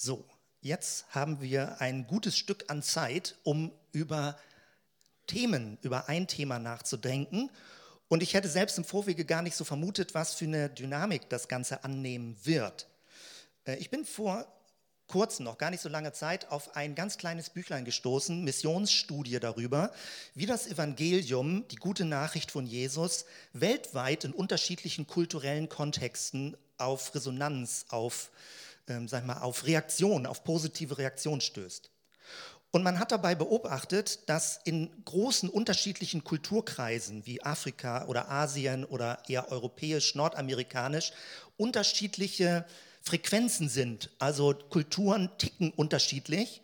So, jetzt haben wir ein gutes Stück an Zeit, um über Themen, über ein Thema nachzudenken. Und ich hätte selbst im Vorwege gar nicht so vermutet, was für eine Dynamik das Ganze annehmen wird. Äh, ich bin vor kurzem, noch gar nicht so lange Zeit, auf ein ganz kleines Büchlein gestoßen, Missionsstudie darüber, wie das Evangelium, die gute Nachricht von Jesus, weltweit in unterschiedlichen kulturellen Kontexten auf Resonanz, auf ähm, sag mal, auf Reaktion, auf positive Reaktion stößt. Und man hat dabei beobachtet, dass in großen unterschiedlichen Kulturkreisen wie Afrika oder Asien oder eher europäisch, nordamerikanisch unterschiedliche Frequenzen sind. Also Kulturen ticken unterschiedlich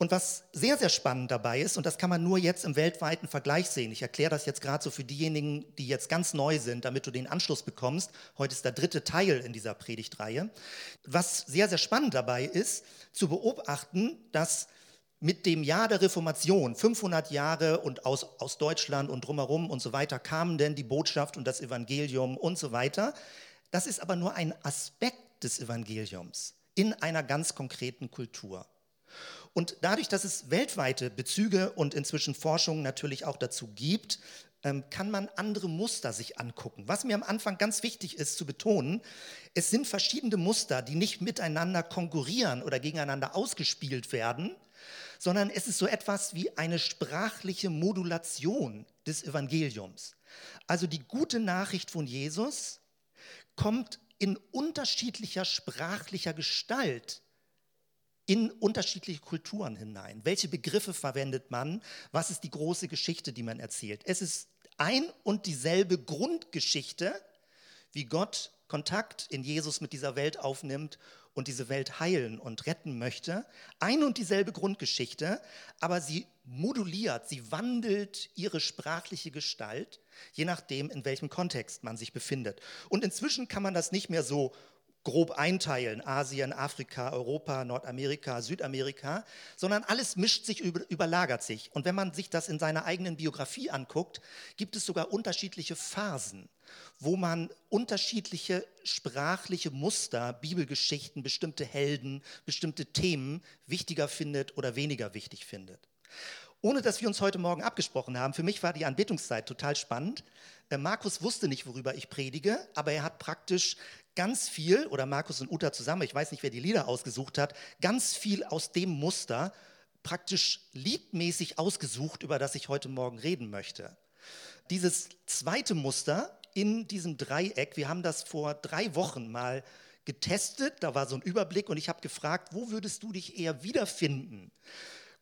und was sehr, sehr spannend dabei ist, und das kann man nur jetzt im weltweiten Vergleich sehen, ich erkläre das jetzt gerade so für diejenigen, die jetzt ganz neu sind, damit du den Anschluss bekommst. Heute ist der dritte Teil in dieser Predigtreihe. Was sehr, sehr spannend dabei ist, zu beobachten, dass mit dem Jahr der Reformation, 500 Jahre und aus, aus Deutschland und drumherum und so weiter, kamen denn die Botschaft und das Evangelium und so weiter. Das ist aber nur ein Aspekt des Evangeliums in einer ganz konkreten Kultur. Und dadurch, dass es weltweite Bezüge und inzwischen Forschung natürlich auch dazu gibt, ähm, kann man andere Muster sich angucken. Was mir am Anfang ganz wichtig ist zu betonen, es sind verschiedene Muster, die nicht miteinander konkurrieren oder gegeneinander ausgespielt werden, sondern es ist so etwas wie eine sprachliche Modulation des Evangeliums. Also die gute Nachricht von Jesus kommt in unterschiedlicher sprachlicher Gestalt in unterschiedliche Kulturen hinein. Welche Begriffe verwendet man? Was ist die große Geschichte, die man erzählt? Es ist ein und dieselbe Grundgeschichte, wie Gott Kontakt in Jesus mit dieser Welt aufnimmt und diese Welt heilen und retten möchte. Ein und dieselbe Grundgeschichte, aber sie moduliert, sie wandelt ihre sprachliche Gestalt, je nachdem, in welchem Kontext man sich befindet. Und inzwischen kann man das nicht mehr so grob einteilen, Asien, Afrika, Europa, Nordamerika, Südamerika, sondern alles mischt sich, überlagert sich. Und wenn man sich das in seiner eigenen Biografie anguckt, gibt es sogar unterschiedliche Phasen, wo man unterschiedliche sprachliche Muster, Bibelgeschichten, bestimmte Helden, bestimmte Themen wichtiger findet oder weniger wichtig findet. Ohne dass wir uns heute Morgen abgesprochen haben, für mich war die Anbetungszeit total spannend. Äh, Markus wusste nicht, worüber ich predige, aber er hat praktisch ganz viel, oder Markus und Uta zusammen, ich weiß nicht, wer die Lieder ausgesucht hat, ganz viel aus dem Muster praktisch liedmäßig ausgesucht, über das ich heute Morgen reden möchte. Dieses zweite Muster in diesem Dreieck, wir haben das vor drei Wochen mal getestet, da war so ein Überblick und ich habe gefragt, wo würdest du dich eher wiederfinden?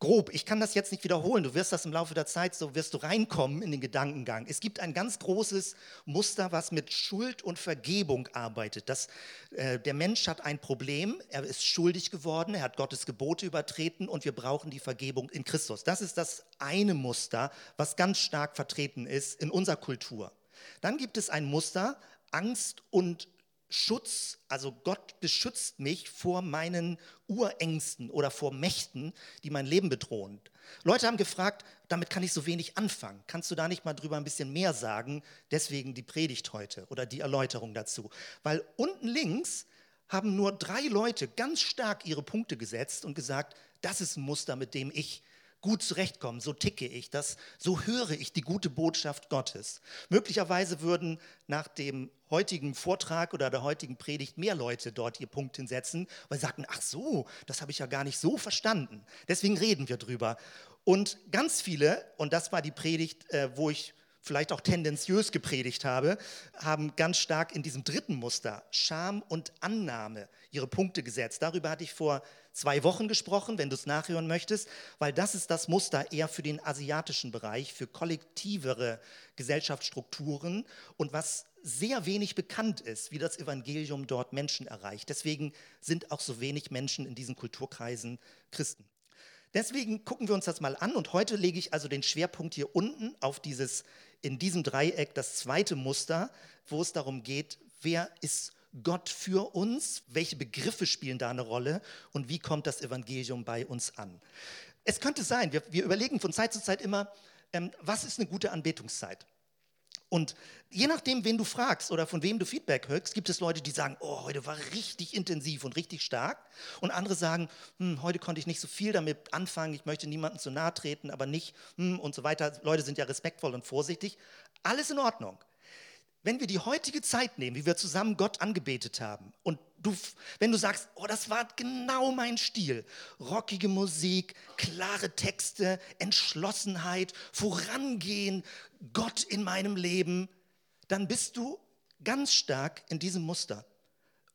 Grob, ich kann das jetzt nicht wiederholen, du wirst das im Laufe der Zeit, so wirst du reinkommen in den Gedankengang. Es gibt ein ganz großes Muster, was mit Schuld und Vergebung arbeitet. Das, äh, der Mensch hat ein Problem, er ist schuldig geworden, er hat Gottes Gebote übertreten und wir brauchen die Vergebung in Christus. Das ist das eine Muster, was ganz stark vertreten ist in unserer Kultur. Dann gibt es ein Muster, Angst und Schutz, also Gott beschützt mich vor meinen Urängsten oder vor Mächten, die mein Leben bedrohen. Leute haben gefragt, damit kann ich so wenig anfangen. Kannst du da nicht mal drüber ein bisschen mehr sagen? Deswegen die Predigt heute oder die Erläuterung dazu. Weil unten links haben nur drei Leute ganz stark ihre Punkte gesetzt und gesagt, das ist ein Muster, mit dem ich gut zurechtkommen, so ticke ich das, so höre ich die gute Botschaft Gottes. Möglicherweise würden nach dem heutigen Vortrag oder der heutigen Predigt mehr Leute dort ihr Punkt hinsetzen, weil sie sagten, ach so, das habe ich ja gar nicht so verstanden. Deswegen reden wir drüber. Und ganz viele, und das war die Predigt, äh, wo ich vielleicht auch tendenziös gepredigt habe, haben ganz stark in diesem dritten Muster, Scham und Annahme, ihre Punkte gesetzt. Darüber hatte ich vor zwei Wochen gesprochen, wenn du es nachhören möchtest, weil das ist das Muster eher für den asiatischen Bereich, für kollektivere Gesellschaftsstrukturen und was sehr wenig bekannt ist, wie das Evangelium dort Menschen erreicht. Deswegen sind auch so wenig Menschen in diesen Kulturkreisen Christen. Deswegen gucken wir uns das mal an und heute lege ich also den Schwerpunkt hier unten auf dieses in diesem Dreieck das zweite Muster, wo es darum geht, wer ist Gott für uns, welche Begriffe spielen da eine Rolle und wie kommt das Evangelium bei uns an. Es könnte sein, wir, wir überlegen von Zeit zu Zeit immer, ähm, was ist eine gute Anbetungszeit? Und je nachdem, wen du fragst oder von wem du Feedback hörst, gibt es Leute, die sagen, oh, heute war richtig intensiv und richtig stark. Und andere sagen, hm, heute konnte ich nicht so viel damit anfangen, ich möchte niemandem zu nahe treten, aber nicht hm, und so weiter. Leute sind ja respektvoll und vorsichtig. Alles in Ordnung. Wenn wir die heutige Zeit nehmen, wie wir zusammen Gott angebetet haben, und du, wenn du sagst, oh, das war genau mein Stil, rockige Musik, klare Texte, Entschlossenheit, vorangehen, Gott in meinem Leben, dann bist du ganz stark in diesem Muster.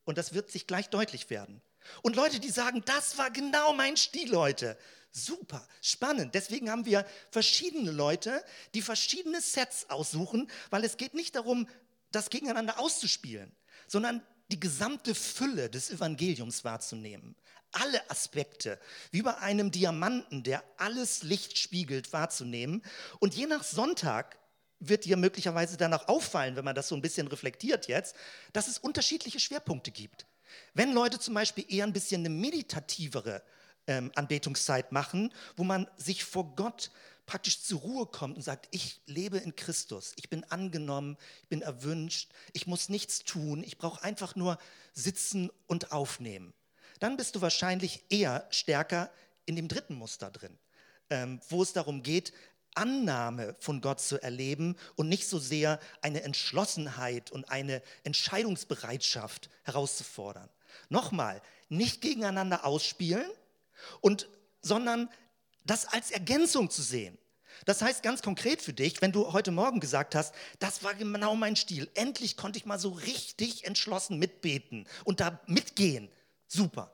Und das wird sich gleich deutlich werden. Und Leute, die sagen, das war genau mein Stil heute. Super, spannend. Deswegen haben wir verschiedene Leute, die verschiedene Sets aussuchen, weil es geht nicht darum, das gegeneinander auszuspielen, sondern die gesamte Fülle des Evangeliums wahrzunehmen. Alle Aspekte, wie bei einem Diamanten, der alles Licht spiegelt, wahrzunehmen. Und je nach Sonntag wird dir möglicherweise danach auffallen, wenn man das so ein bisschen reflektiert jetzt, dass es unterschiedliche Schwerpunkte gibt. Wenn Leute zum Beispiel eher ein bisschen eine meditativere ähm, Anbetungszeit machen, wo man sich vor Gott praktisch zur Ruhe kommt und sagt, ich lebe in Christus, ich bin angenommen, ich bin erwünscht, ich muss nichts tun, ich brauche einfach nur sitzen und aufnehmen. Dann bist du wahrscheinlich eher stärker in dem dritten Muster drin, ähm, wo es darum geht, Annahme von Gott zu erleben und nicht so sehr eine Entschlossenheit und eine Entscheidungsbereitschaft herauszufordern. Nochmal, nicht gegeneinander ausspielen, und, sondern das als Ergänzung zu sehen. Das heißt ganz konkret für dich, wenn du heute Morgen gesagt hast, das war genau mein Stil, endlich konnte ich mal so richtig entschlossen mitbeten und da mitgehen. Super.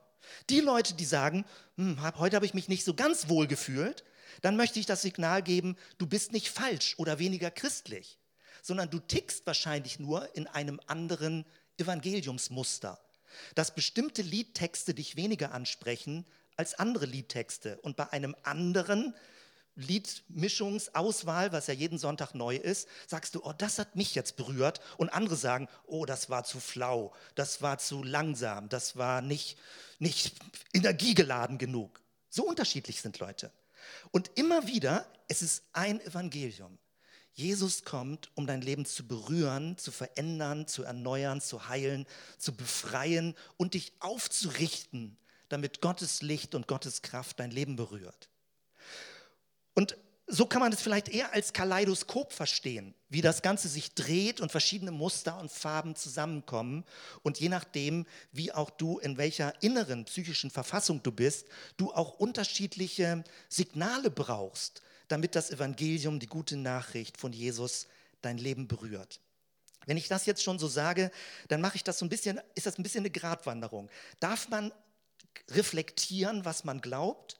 Die Leute, die sagen, hm, heute habe ich mich nicht so ganz wohl gefühlt, dann möchte ich das Signal geben, du bist nicht falsch oder weniger christlich, sondern du tickst wahrscheinlich nur in einem anderen Evangeliumsmuster. Dass bestimmte Liedtexte dich weniger ansprechen als andere Liedtexte. Und bei einem anderen Liedmischungsauswahl, was ja jeden Sonntag neu ist, sagst du, oh, das hat mich jetzt berührt. Und andere sagen, oh, das war zu flau, das war zu langsam, das war nicht, nicht energiegeladen genug. So unterschiedlich sind Leute. Und immer wieder, es ist ein Evangelium. Jesus kommt, um dein Leben zu berühren, zu verändern, zu erneuern, zu heilen, zu befreien und dich aufzurichten damit Gottes Licht und Gottes Kraft dein Leben berührt. Und so kann man es vielleicht eher als Kaleidoskop verstehen, wie das Ganze sich dreht und verschiedene Muster und Farben zusammenkommen. Und je nachdem, wie auch du, in welcher inneren psychischen Verfassung du bist, du auch unterschiedliche Signale brauchst, damit das Evangelium, die gute Nachricht von Jesus dein Leben berührt. Wenn ich das jetzt schon so sage, dann mache ich das so ein bisschen, ist das ein bisschen eine Gratwanderung. Darf man reflektieren, was man glaubt?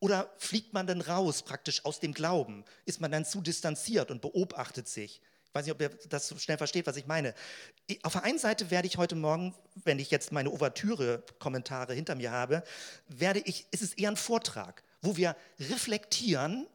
Oder fliegt man dann raus praktisch aus dem Glauben? Ist man dann zu distanziert und beobachtet sich? Ich weiß nicht, ob ihr das so schnell versteht, was ich meine. Auf der einen Seite werde ich heute Morgen, wenn ich jetzt meine Ouvertüre-Kommentare hinter mir habe, werde ich, ist es eher ein Vortrag, wo wir reflektieren,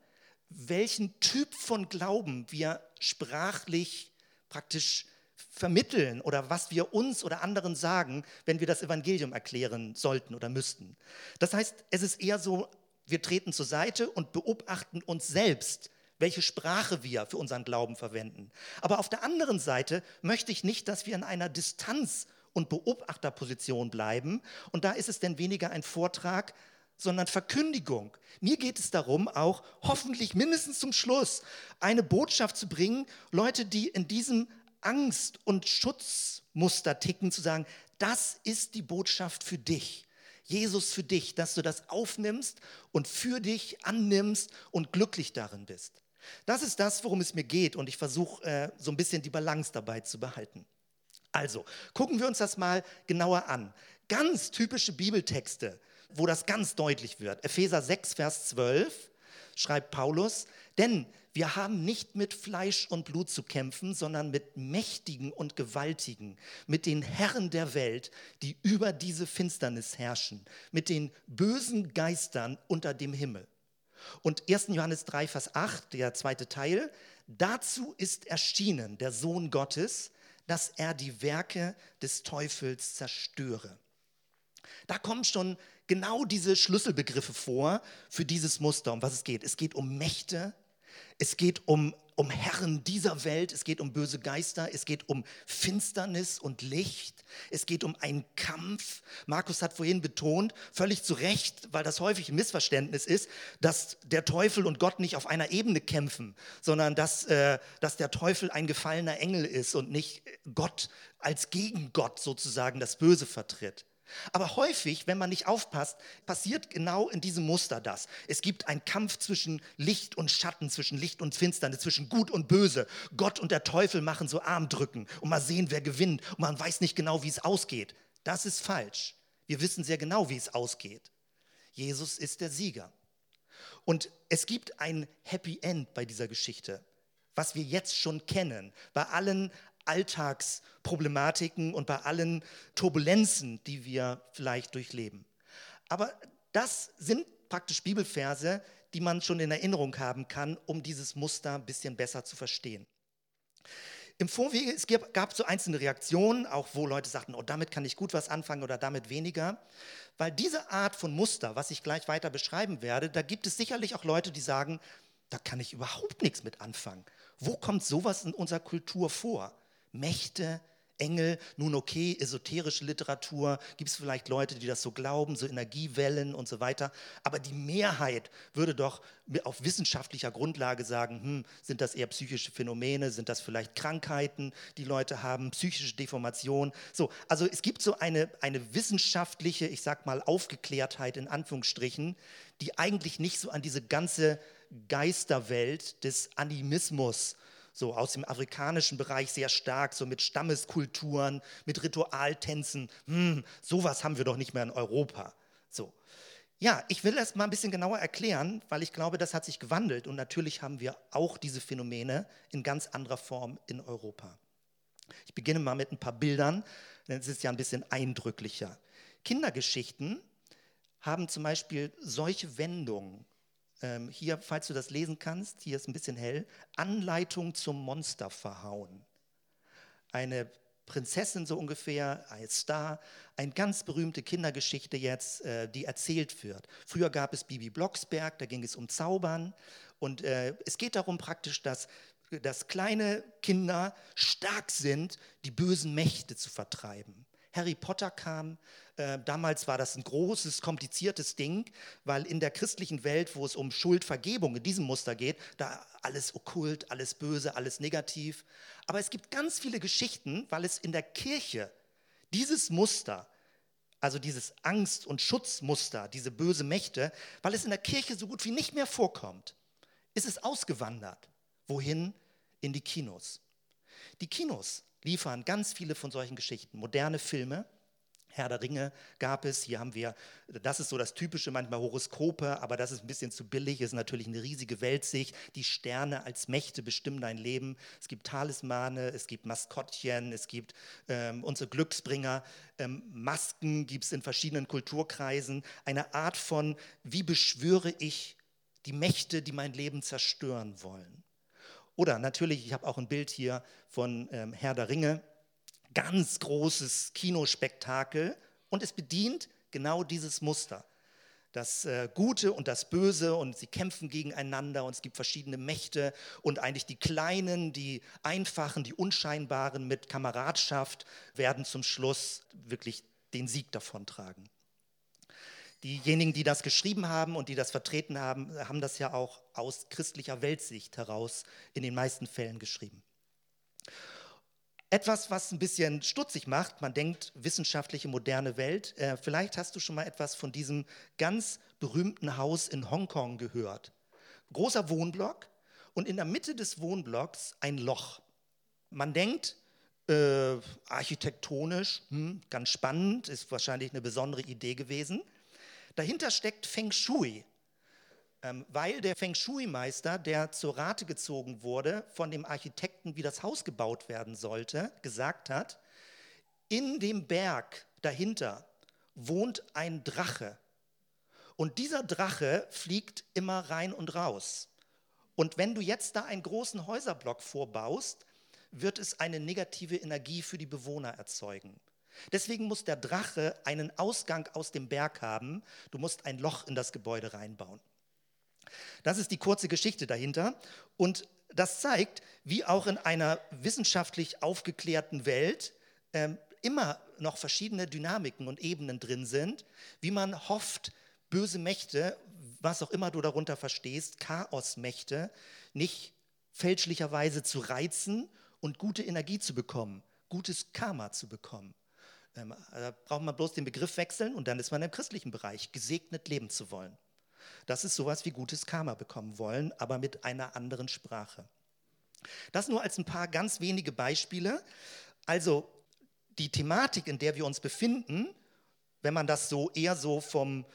welchen Typ von Glauben wir sprachlich praktisch vermitteln oder was wir uns oder anderen sagen, wenn wir das Evangelium erklären sollten oder müssten. Das heißt, es ist eher so, wir treten zur Seite und beobachten uns selbst, welche Sprache wir für unseren Glauben verwenden. Aber auf der anderen Seite möchte ich nicht, dass wir in einer Distanz und Beobachterposition bleiben. Und da ist es denn weniger ein Vortrag, sondern Verkündigung. Mir geht es darum, auch hoffentlich mindestens zum Schluss eine Botschaft zu bringen, Leute, die in diesem Angst und Schutzmuster ticken, zu sagen, das ist die Botschaft für dich. Jesus für dich, dass du das aufnimmst und für dich annimmst und glücklich darin bist. Das ist das, worum es mir geht und ich versuche äh, so ein bisschen die Balance dabei zu behalten. Also, gucken wir uns das mal genauer an. Ganz typische Bibeltexte, wo das ganz deutlich wird. Epheser 6, Vers 12 schreibt Paulus, denn wir haben nicht mit Fleisch und Blut zu kämpfen, sondern mit Mächtigen und Gewaltigen, mit den Herren der Welt, die über diese Finsternis herrschen, mit den bösen Geistern unter dem Himmel. Und 1. Johannes 3, Vers 8, der zweite Teil, dazu ist erschienen der Sohn Gottes, dass er die Werke des Teufels zerstöre. Da kommen schon genau diese Schlüsselbegriffe vor für dieses Muster, um was es geht. Es geht um Mächte, Es geht um, um Herren dieser Welt, es geht um böse Geister, es geht um Finsternis und Licht, es geht um einen Kampf. Markus hat vorhin betont, völlig zu Recht, weil das häufig ein Missverständnis ist, dass der Teufel und Gott nicht auf einer Ebene kämpfen, sondern dass, äh, dass der Teufel ein gefallener Engel ist und nicht Gott als Gegengott sozusagen das Böse vertritt. Aber häufig, wenn man nicht aufpasst, passiert genau in diesem Muster das. Es gibt einen Kampf zwischen Licht und Schatten, zwischen Licht und Finsternis, zwischen Gut und Böse. Gott und der Teufel machen so Armdrücken und mal sehen, wer gewinnt. Und man weiß nicht genau, wie es ausgeht. Das ist falsch. Wir wissen sehr genau, wie es ausgeht. Jesus ist der Sieger. Und es gibt ein Happy End bei dieser Geschichte, was wir jetzt schon kennen. Bei allen Alltagsproblematiken und bei allen Turbulenzen, die wir vielleicht durchleben. Aber das sind praktisch Bibelverse, die man schon in Erinnerung haben kann, um dieses Muster ein bisschen besser zu verstehen. Im Vorwege, es gab so einzelne Reaktionen, auch wo Leute sagten, oh, damit kann ich gut was anfangen oder damit weniger. Weil diese Art von Muster, was ich gleich weiter beschreiben werde, da gibt es sicherlich auch Leute, die sagen, da kann ich überhaupt nichts mit anfangen. Wo kommt sowas in unserer Kultur vor? Mächte, Engel, nun okay, esoterische Literatur, gibt es vielleicht Leute, die das so glauben, so Energiewellen und so weiter. Aber die Mehrheit würde doch auf wissenschaftlicher Grundlage sagen, hm, sind das eher psychische Phänomene, sind das vielleicht Krankheiten, die Leute haben, psychische Deformation. So, also es gibt so eine, eine wissenschaftliche, ich sag mal, Aufgeklärtheit in Anführungsstrichen, die eigentlich nicht so an diese ganze Geisterwelt des Animismus so aus dem afrikanischen Bereich sehr stark, so mit Stammeskulturen, mit Ritualtänzen. Hm, sowas haben wir doch nicht mehr in Europa. So. Ja, ich will das mal ein bisschen genauer erklären, weil ich glaube, das hat sich gewandelt und natürlich haben wir auch diese Phänomene in ganz anderer Form in Europa. Ich beginne mal mit ein paar Bildern, denn es ist ja ein bisschen eindrücklicher. Kindergeschichten haben zum Beispiel solche Wendungen. Ähm, hier, falls du das lesen kannst, hier ist ein bisschen hell, Anleitung zum Monster verhauen. Eine Prinzessin so ungefähr, ein Star, eine ganz berühmte Kindergeschichte jetzt, äh, die erzählt wird. Früher gab es Bibi Blocksberg, da ging es um Zaubern und äh, es geht darum praktisch, dass, dass kleine Kinder stark sind, die bösen Mächte zu vertreiben. Harry Potter kam, äh, damals war das ein großes, kompliziertes Ding, weil in der christlichen Welt, wo es um Schuldvergebung in diesem Muster geht, da alles okkult, alles böse, alles negativ. Aber es gibt ganz viele Geschichten, weil es in der Kirche dieses Muster, also dieses Angst- und Schutzmuster, diese böse Mächte, weil es in der Kirche so gut wie nicht mehr vorkommt, ist es ausgewandert. Wohin? In die Kinos. Die Kinos liefern ganz viele von solchen Geschichten, moderne Filme, Herr der Ringe gab es. Hier haben wir, das ist so das typische, manchmal Horoskope, aber das ist ein bisschen zu billig. Es ist natürlich eine riesige Weltsicht. Die Sterne als Mächte bestimmen dein Leben. Es gibt Talismane, es gibt Maskottchen, es gibt ähm, unsere Glücksbringer. Ähm, Masken gibt es in verschiedenen Kulturkreisen. Eine Art von, wie beschwöre ich die Mächte, die mein Leben zerstören wollen. Oder natürlich, ich habe auch ein Bild hier von ähm, Herr der Ringe ganz großes Kinospektakel und es bedient genau dieses Muster. Das äh, Gute und das Böse und sie kämpfen gegeneinander und es gibt verschiedene Mächte und eigentlich die Kleinen, die Einfachen, die Unscheinbaren mit Kameradschaft werden zum Schluss wirklich den Sieg davontragen. Diejenigen, die das geschrieben haben und die das vertreten haben, haben das ja auch aus christlicher Weltsicht heraus in den meisten Fällen geschrieben. Etwas, was ein bisschen stutzig macht, man denkt wissenschaftliche moderne Welt. Äh, vielleicht hast du schon mal etwas von diesem ganz berühmten Haus in Hongkong gehört. Großer Wohnblock und in der Mitte des Wohnblocks ein Loch. Man denkt, äh, architektonisch, hm, ganz spannend, ist wahrscheinlich eine besondere Idee gewesen. Dahinter steckt Feng Shui, ähm, weil der Feng Shui-Meister, der zur Rate gezogen wurde von dem Architekten, wie das Haus gebaut werden sollte, gesagt hat, in dem Berg dahinter wohnt ein Drache. Und dieser Drache fliegt immer rein und raus. Und wenn du jetzt da einen großen Häuserblock vorbaust, wird es eine negative Energie für die Bewohner erzeugen. Deswegen muss der Drache einen Ausgang aus dem Berg haben. Du musst ein Loch in das Gebäude reinbauen. Das ist die kurze Geschichte dahinter. Und das zeigt, wie auch in einer wissenschaftlich aufgeklärten Welt ähm, immer noch verschiedene Dynamiken und Ebenen drin sind, wie man hofft, böse Mächte, was auch immer du darunter verstehst, Chaosmächte, nicht fälschlicherweise zu reizen und gute Energie zu bekommen, gutes Karma zu bekommen. Ähm, da braucht man bloß den Begriff wechseln und dann ist man im christlichen Bereich, gesegnet leben zu wollen. Das ist sowas wie gutes Karma bekommen wollen, aber mit einer anderen Sprache. Das nur als ein paar ganz wenige Beispiele. Also die Thematik, in der wir uns befinden, wenn man das so eher so vom,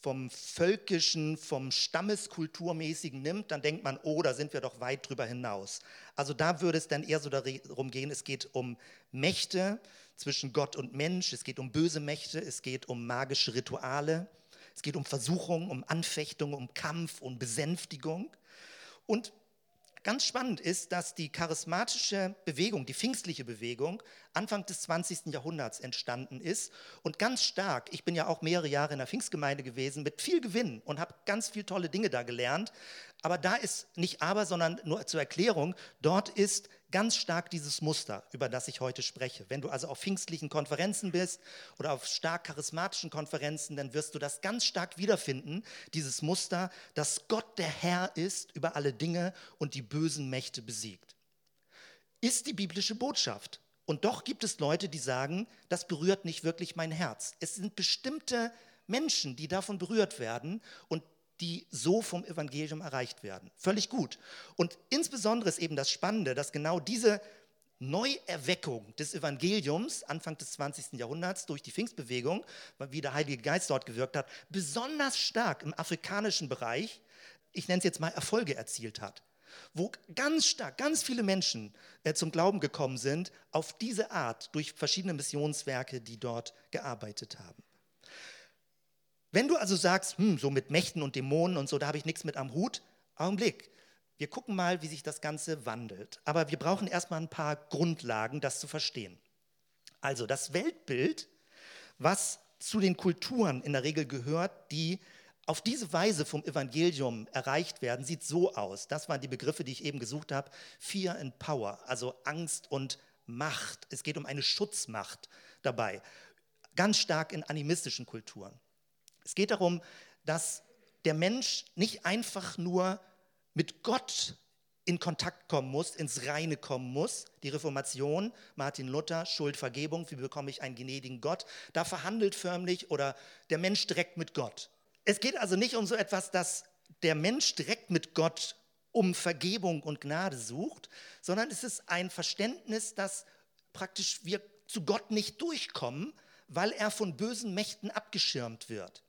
vom völkischen, vom stammeskulturmäßigen nimmt, dann denkt man, oh, da sind wir doch weit drüber hinaus. Also da würde es dann eher so darum gehen, es geht um Mächte zwischen Gott und Mensch, es geht um böse Mächte, es geht um magische Rituale, es geht um Versuchung, um Anfechtung, um Kampf und Besänftigung. Und Ganz spannend ist, dass die charismatische Bewegung, die pfingstliche Bewegung, Anfang des 20. Jahrhunderts entstanden ist und ganz stark, ich bin ja auch mehrere Jahre in der Pfingstgemeinde gewesen, mit viel Gewinn und habe ganz viele tolle Dinge da gelernt. Aber da ist nicht aber, sondern nur zur Erklärung, dort ist ganz stark dieses Muster, über das ich heute spreche. Wenn du also auf pfingstlichen Konferenzen bist oder auf stark charismatischen Konferenzen, dann wirst du das ganz stark wiederfinden, dieses Muster, dass Gott der Herr ist über alle Dinge und die bösen Mächte besiegt. Ist die biblische Botschaft. Und doch gibt es Leute, die sagen, das berührt nicht wirklich mein Herz. Es sind bestimmte Menschen, die davon berührt werden und die so vom Evangelium erreicht werden. Völlig gut. Und insbesondere ist eben das Spannende, dass genau diese Neuerweckung des Evangeliums Anfang des 20. Jahrhunderts durch die Pfingstbewegung, wie der Heilige Geist dort gewirkt hat, besonders stark im afrikanischen Bereich, ich nenne es jetzt mal Erfolge erzielt hat. Wo ganz stark, ganz viele Menschen äh, zum Glauben gekommen sind, auf diese Art durch verschiedene Missionswerke, die dort gearbeitet haben. Wenn du also sagst, hm, so mit Mächten und Dämonen und so, da habe ich nichts mit am Hut, Augenblick. Wir gucken mal, wie sich das Ganze wandelt. Aber wir brauchen erstmal ein paar Grundlagen, das zu verstehen. Also das Weltbild, was zu den Kulturen in der Regel gehört, die auf diese Weise vom Evangelium erreicht werden, sieht so aus. Das waren die Begriffe, die ich eben gesucht habe. Fear and Power, also Angst und Macht. Es geht um eine Schutzmacht dabei. Ganz stark in animistischen Kulturen. Es geht darum, dass der Mensch nicht einfach nur mit Gott in Kontakt kommen muss, ins Reine kommen muss. Die Reformation, Martin Luther, Schuldvergebung, wie bekomme ich einen gnädigen Gott? Da verhandelt förmlich oder der Mensch direkt mit Gott. Es geht also nicht um so etwas, dass der Mensch direkt mit Gott um Vergebung und Gnade sucht, sondern es ist ein Verständnis, dass praktisch wir zu Gott nicht durchkommen, weil er von bösen Mächten abgeschirmt wird.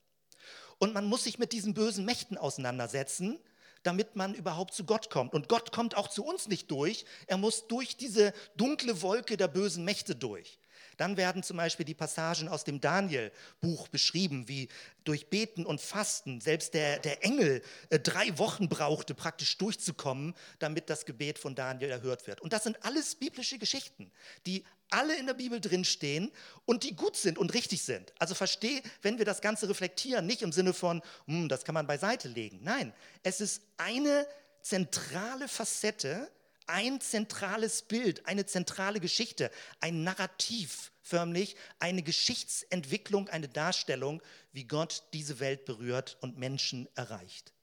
Und man muss sich mit diesen bösen Mächten auseinandersetzen, damit man überhaupt zu Gott kommt. Und Gott kommt auch zu uns nicht durch. Er muss durch diese dunkle Wolke der bösen Mächte durch. Dann werden zum Beispiel die Passagen aus dem Daniel-Buch beschrieben, wie durch Beten und Fasten selbst der, der Engel äh, drei Wochen brauchte, praktisch durchzukommen, damit das Gebet von Daniel erhört wird. Und das sind alles biblische Geschichten, die alle in der Bibel drinstehen und die gut sind und richtig sind. Also verstehe, wenn wir das Ganze reflektieren, nicht im Sinne von, hm, das kann man beiseite legen. Nein, es ist eine zentrale Facette ein zentrales Bild, eine zentrale Geschichte, ein Narrativ förmlich, eine Geschichtsentwicklung, eine Darstellung, wie Gott diese Welt berührt und Menschen erreicht.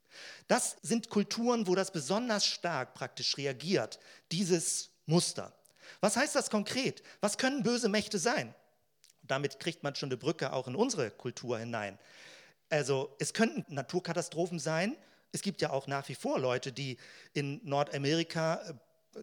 Das sind Kulturen, wo das besonders stark praktisch reagiert, dieses Muster. Was heißt das konkret? Was können böse Mächte sein? Damit kriegt man schon eine Brücke auch in unsere Kultur hinein. Also es könnten Naturkatastrophen sein. Es gibt ja auch nach wie vor Leute, die in Nordamerika äh,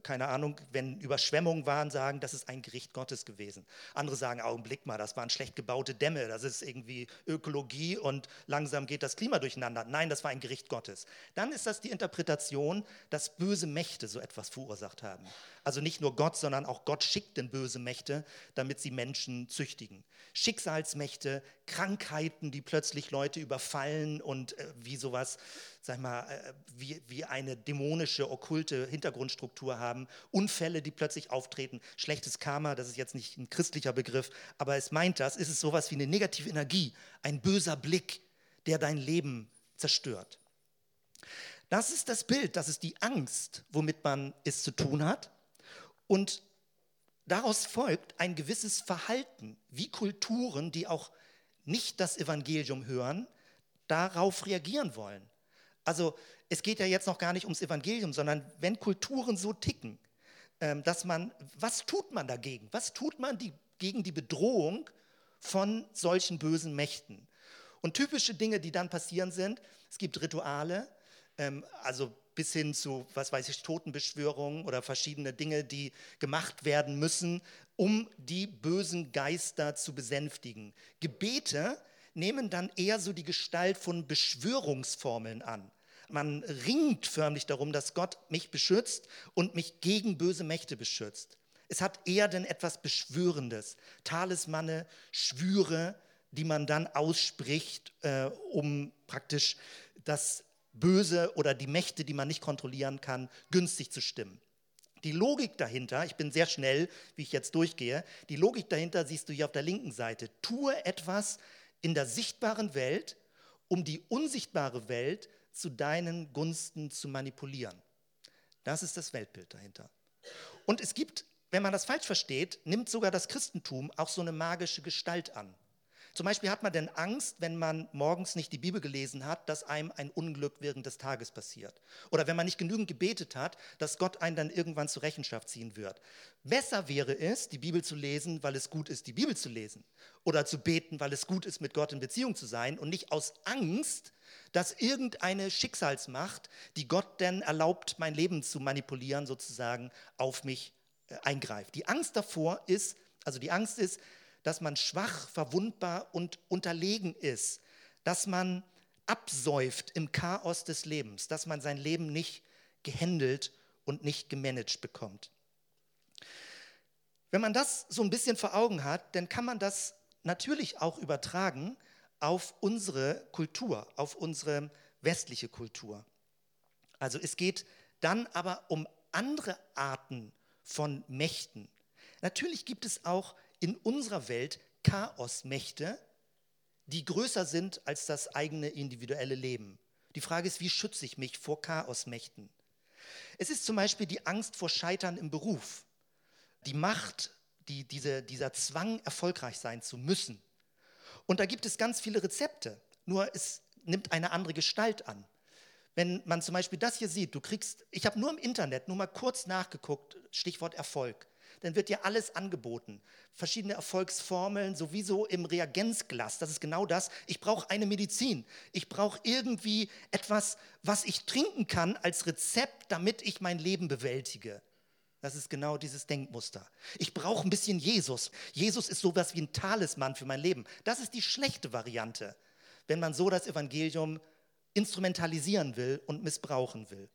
keine Ahnung, wenn Überschwemmungen waren, sagen, das ist ein Gericht Gottes gewesen. Andere sagen, Augenblick mal, das waren schlecht gebaute Dämme, das ist irgendwie Ökologie und langsam geht das Klima durcheinander. Nein, das war ein Gericht Gottes. Dann ist das die Interpretation, dass böse Mächte so etwas verursacht haben. Also nicht nur Gott, sondern auch Gott schickt denn böse Mächte, damit sie Menschen züchtigen. Schicksalsmächte, Krankheiten, die plötzlich Leute überfallen und äh, wie sowas, sag mal, äh, wie, wie eine dämonische, okkulte Hintergrundstruktur haben. Unfälle, die plötzlich auftreten. Schlechtes Karma, das ist jetzt nicht ein christlicher Begriff, aber es meint das, ist es sowas wie eine negative Energie, ein böser Blick, der dein Leben zerstört. Das ist das Bild, das ist die Angst, womit man es zu tun hat. Und daraus folgt ein gewisses Verhalten, wie Kulturen, die auch nicht das Evangelium hören, darauf reagieren wollen. Also es geht ja jetzt noch gar nicht ums Evangelium, sondern wenn Kulturen so ticken, ähm, dass man, was tut man dagegen? Was tut man die, gegen die Bedrohung von solchen bösen Mächten? Und typische Dinge, die dann passieren sind, es gibt Rituale, ähm, also bis hin zu, was weiß ich, Totenbeschwörungen oder verschiedene Dinge, die gemacht werden müssen, um die bösen Geister zu besänftigen. Gebete nehmen dann eher so die Gestalt von Beschwörungsformeln an. Man ringt förmlich darum, dass Gott mich beschützt und mich gegen böse Mächte beschützt. Es hat eher denn etwas Beschwörendes. Talismanne, Schwüre, die man dann ausspricht, äh, um praktisch das Böse oder die Mächte, die man nicht kontrollieren kann, günstig zu stimmen. Die Logik dahinter, ich bin sehr schnell, wie ich jetzt durchgehe, die Logik dahinter siehst du hier auf der linken Seite. Tue etwas in der sichtbaren Welt, um die unsichtbare Welt zu deinen Gunsten zu manipulieren. Das ist das Weltbild dahinter. Und es gibt, wenn man das falsch versteht, nimmt sogar das Christentum auch so eine magische Gestalt an. Zum Beispiel hat man denn Angst, wenn man morgens nicht die Bibel gelesen hat, dass einem ein Unglück während des Tages passiert. Oder wenn man nicht genügend gebetet hat, dass Gott einen dann irgendwann zur Rechenschaft ziehen wird. Besser wäre es, die Bibel zu lesen, weil es gut ist, die Bibel zu lesen. Oder zu beten, weil es gut ist, mit Gott in Beziehung zu sein und nicht aus Angst, dass irgendeine Schicksalsmacht, die Gott denn erlaubt, mein Leben zu manipulieren, sozusagen auf mich äh, eingreift. Die Angst davor ist, also die Angst ist, dass man schwach, verwundbar und unterlegen ist, dass man absäuft im Chaos des Lebens, dass man sein Leben nicht gehandelt und nicht gemanagt bekommt. Wenn man das so ein bisschen vor Augen hat, dann kann man das natürlich auch übertragen auf unsere Kultur, auf unsere westliche Kultur. Also es geht dann aber um andere Arten von Mächten. Natürlich gibt es auch in unserer Welt Chaosmächte, die größer sind als das eigene individuelle Leben. Die Frage ist, wie schütze ich mich vor Chaosmächten? Es ist zum Beispiel die Angst vor Scheitern im Beruf, die Macht, die, diese, dieser Zwang, erfolgreich sein zu müssen. Und da gibt es ganz viele Rezepte, nur es nimmt eine andere Gestalt an. Wenn man zum Beispiel das hier sieht, du kriegst, ich habe nur im Internet nur mal kurz nachgeguckt, Stichwort Erfolg dann wird dir alles angeboten. Verschiedene Erfolgsformeln, sowieso im Reagenzglas. Das ist genau das. Ich brauche eine Medizin. Ich brauche irgendwie etwas, was ich trinken kann als Rezept, damit ich mein Leben bewältige. Das ist genau dieses Denkmuster. Ich brauche ein bisschen Jesus. Jesus ist sowas wie ein Talisman für mein Leben. Das ist die schlechte Variante, wenn man so das Evangelium instrumentalisieren will und missbrauchen will.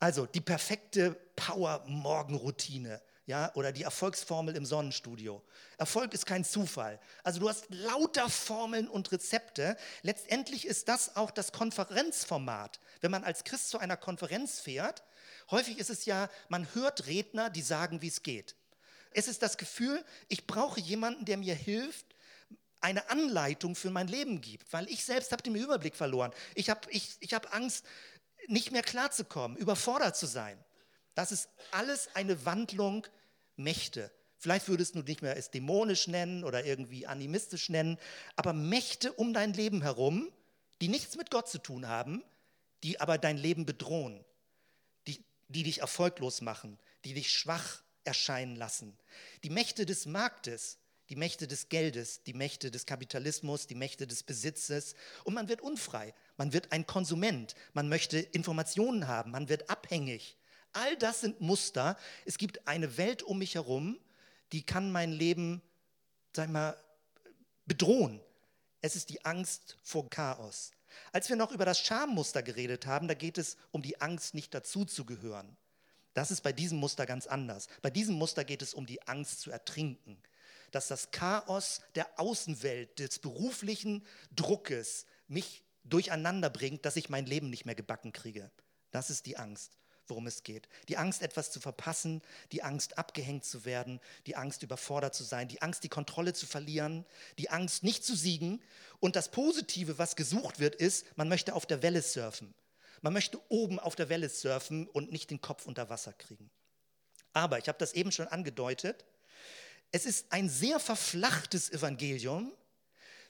Also die perfekte Power-Morgenroutine ja, oder die Erfolgsformel im Sonnenstudio. Erfolg ist kein Zufall. Also du hast lauter Formeln und Rezepte. Letztendlich ist das auch das Konferenzformat. Wenn man als Christ zu einer Konferenz fährt, häufig ist es ja, man hört Redner, die sagen, wie es geht. Es ist das Gefühl, ich brauche jemanden, der mir hilft, eine Anleitung für mein Leben gibt, weil ich selbst habe den Überblick verloren. Ich habe ich, ich hab Angst, nicht mehr klarzukommen, überfordert zu sein. Das ist alles eine Wandlung Mächte. Vielleicht würdest du nicht mehr es dämonisch nennen oder irgendwie animistisch nennen, aber Mächte um dein Leben herum, die nichts mit Gott zu tun haben, die aber dein Leben bedrohen, die, die dich erfolglos machen, die dich schwach erscheinen lassen. Die Mächte des Marktes, die Mächte des Geldes, die Mächte des Kapitalismus, die Mächte des Besitzes. Und man wird unfrei, man wird ein Konsument, man möchte Informationen haben, man wird abhängig. All das sind Muster. Es gibt eine Welt um mich herum, die kann mein Leben, sag mal, bedrohen. Es ist die Angst vor Chaos. Als wir noch über das Schammuster geredet haben, da geht es um die Angst, nicht dazuzugehören. Das ist bei diesem Muster ganz anders. Bei diesem Muster geht es um die Angst zu ertrinken. Dass das Chaos der Außenwelt, des beruflichen Druckes mich durcheinander bringt, dass ich mein Leben nicht mehr gebacken kriege. Das ist die Angst worum es geht. Die Angst, etwas zu verpassen, die Angst, abgehängt zu werden, die Angst, überfordert zu sein, die Angst, die Kontrolle zu verlieren, die Angst, nicht zu siegen. Und das Positive, was gesucht wird, ist, man möchte auf der Welle surfen. Man möchte oben auf der Welle surfen und nicht den Kopf unter Wasser kriegen. Aber, ich habe das eben schon angedeutet, es ist ein sehr verflachtes Evangelium,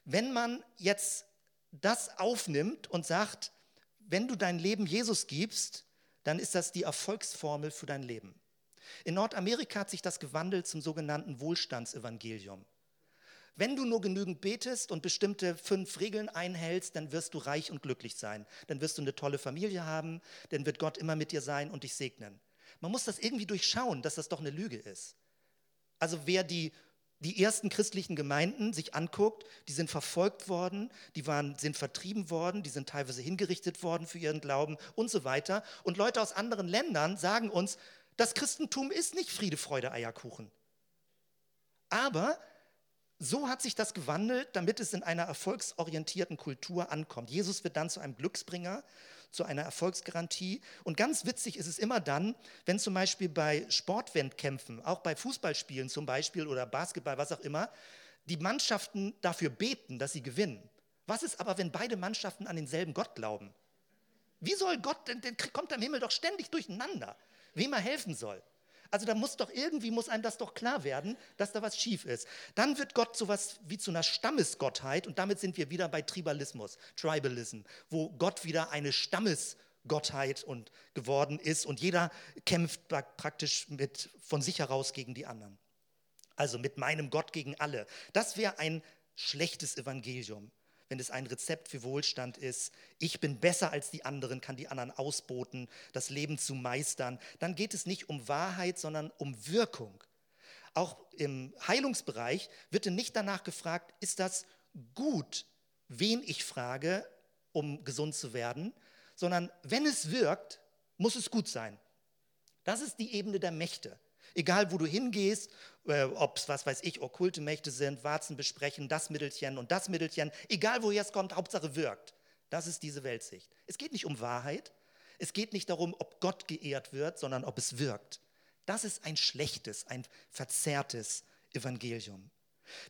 wenn man jetzt das aufnimmt und sagt, wenn du dein Leben Jesus gibst, dann ist das die Erfolgsformel für dein Leben. In Nordamerika hat sich das gewandelt zum sogenannten Wohlstandsevangelium. Wenn du nur genügend betest und bestimmte fünf Regeln einhältst, dann wirst du reich und glücklich sein. Dann wirst du eine tolle Familie haben, dann wird Gott immer mit dir sein und dich segnen. Man muss das irgendwie durchschauen, dass das doch eine Lüge ist. Also wer die, die ersten christlichen Gemeinden sich anguckt, die sind verfolgt worden, die waren, sind vertrieben worden, die sind teilweise hingerichtet worden für ihren Glauben und so weiter. Und Leute aus anderen Ländern sagen uns, das Christentum ist nicht Friede, Freude, Eierkuchen. Aber so hat sich das gewandelt, damit es in einer erfolgsorientierten Kultur ankommt. Jesus wird dann zu einem Glücksbringer, zu einer Erfolgsgarantie. Und ganz witzig ist es immer dann, wenn zum Beispiel bei Sportwettkämpfen, auch bei Fußballspielen zum Beispiel oder Basketball, was auch immer, die Mannschaften dafür beten, dass sie gewinnen. Was ist aber, wenn beide Mannschaften an denselben Gott glauben? Wie soll Gott, denn, denn kommt am Himmel doch ständig durcheinander, wem er helfen soll. Also da muss doch irgendwie, muss einem das doch klar werden, dass da was schief ist. Dann wird Gott sowas wie zu einer Stammesgottheit und damit sind wir wieder bei Tribalismus, Tribalism, wo Gott wieder eine Stammesgottheit und geworden ist und jeder kämpft praktisch mit, von sich heraus gegen die anderen. Also mit meinem Gott gegen alle. Das wäre ein schlechtes Evangelium wenn es ein Rezept für Wohlstand ist, ich bin besser als die anderen, kann die anderen ausboten, das Leben zu meistern, dann geht es nicht um Wahrheit, sondern um Wirkung. Auch im Heilungsbereich wird nicht danach gefragt, ist das gut, wen ich frage, um gesund zu werden, sondern wenn es wirkt, muss es gut sein. Das ist die Ebene der Mächte. Egal, wo du hingehst, äh, ob es, was weiß ich, okkulte Mächte sind, Warzen besprechen, das Mittelchen und das Mittelchen, egal wo es kommt, Hauptsache wirkt. Das ist diese Weltsicht. Es geht nicht um Wahrheit, es geht nicht darum, ob Gott geehrt wird, sondern ob es wirkt. Das ist ein schlechtes, ein verzerrtes Evangelium.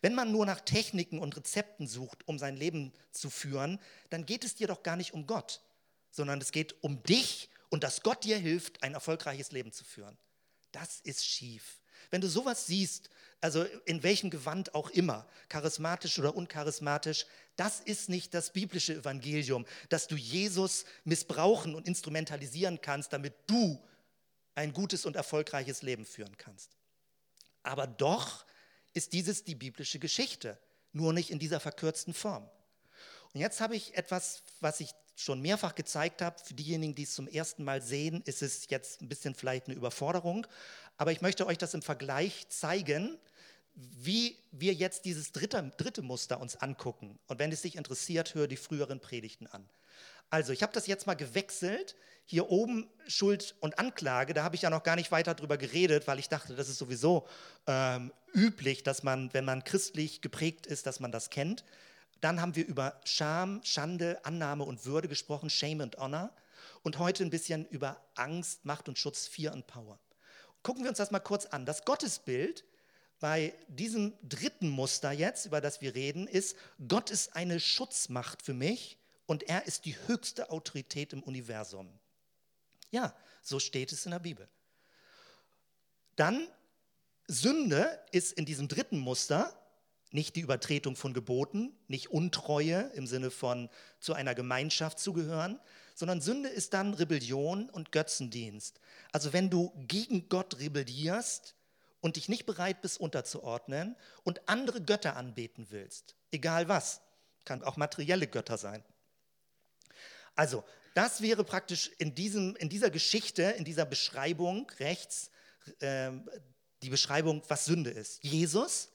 Wenn man nur nach Techniken und Rezepten sucht, um sein Leben zu führen, dann geht es dir doch gar nicht um Gott, sondern es geht um dich und dass Gott dir hilft, ein erfolgreiches Leben zu führen. Das ist schief. Wenn du sowas siehst, also in welchem Gewand auch immer, charismatisch oder uncharismatisch, das ist nicht das biblische Evangelium, dass du Jesus missbrauchen und instrumentalisieren kannst, damit du ein gutes und erfolgreiches Leben führen kannst. Aber doch ist dieses die biblische Geschichte, nur nicht in dieser verkürzten Form. Und jetzt habe ich etwas, was ich schon mehrfach gezeigt habe. Für diejenigen, die es zum ersten Mal sehen, ist es jetzt ein bisschen vielleicht eine Überforderung. Aber ich möchte euch das im Vergleich zeigen, wie wir jetzt dieses dritte, dritte Muster uns angucken. Und wenn es dich interessiert, hör die früheren Predigten an. Also, ich habe das jetzt mal gewechselt. Hier oben Schuld und Anklage, da habe ich ja noch gar nicht weiter drüber geredet, weil ich dachte, das ist sowieso ähm, üblich, dass man, wenn man christlich geprägt ist, dass man das kennt. Dann haben wir über Scham, Schande, Annahme und Würde gesprochen, Shame and Honor. Und heute ein bisschen über Angst, Macht und Schutz, Fear and Power. Gucken wir uns das mal kurz an. Das Gottesbild bei diesem dritten Muster jetzt, über das wir reden, ist, Gott ist eine Schutzmacht für mich und er ist die höchste Autorität im Universum. Ja, so steht es in der Bibel. Dann Sünde ist in diesem dritten Muster nicht die Übertretung von Geboten, nicht Untreue im Sinne von zu einer Gemeinschaft zugehören, sondern Sünde ist dann Rebellion und Götzendienst. Also wenn du gegen Gott rebellierst und dich nicht bereit bist unterzuordnen und andere Götter anbeten willst, egal was, kann auch materielle Götter sein. Also das wäre praktisch in, diesem, in dieser Geschichte, in dieser Beschreibung rechts, äh, die Beschreibung, was Sünde ist. Jesus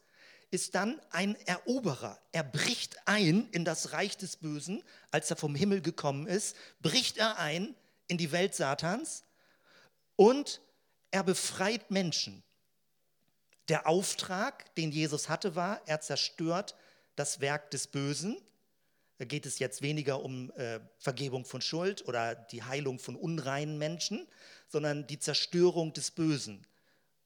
ist dann ein Eroberer. Er bricht ein in das Reich des Bösen, als er vom Himmel gekommen ist, bricht er ein in die Welt Satans und er befreit Menschen. Der Auftrag, den Jesus hatte, war, er zerstört das Werk des Bösen. Da geht es jetzt weniger um äh, Vergebung von Schuld oder die Heilung von unreinen Menschen, sondern die Zerstörung des Bösen.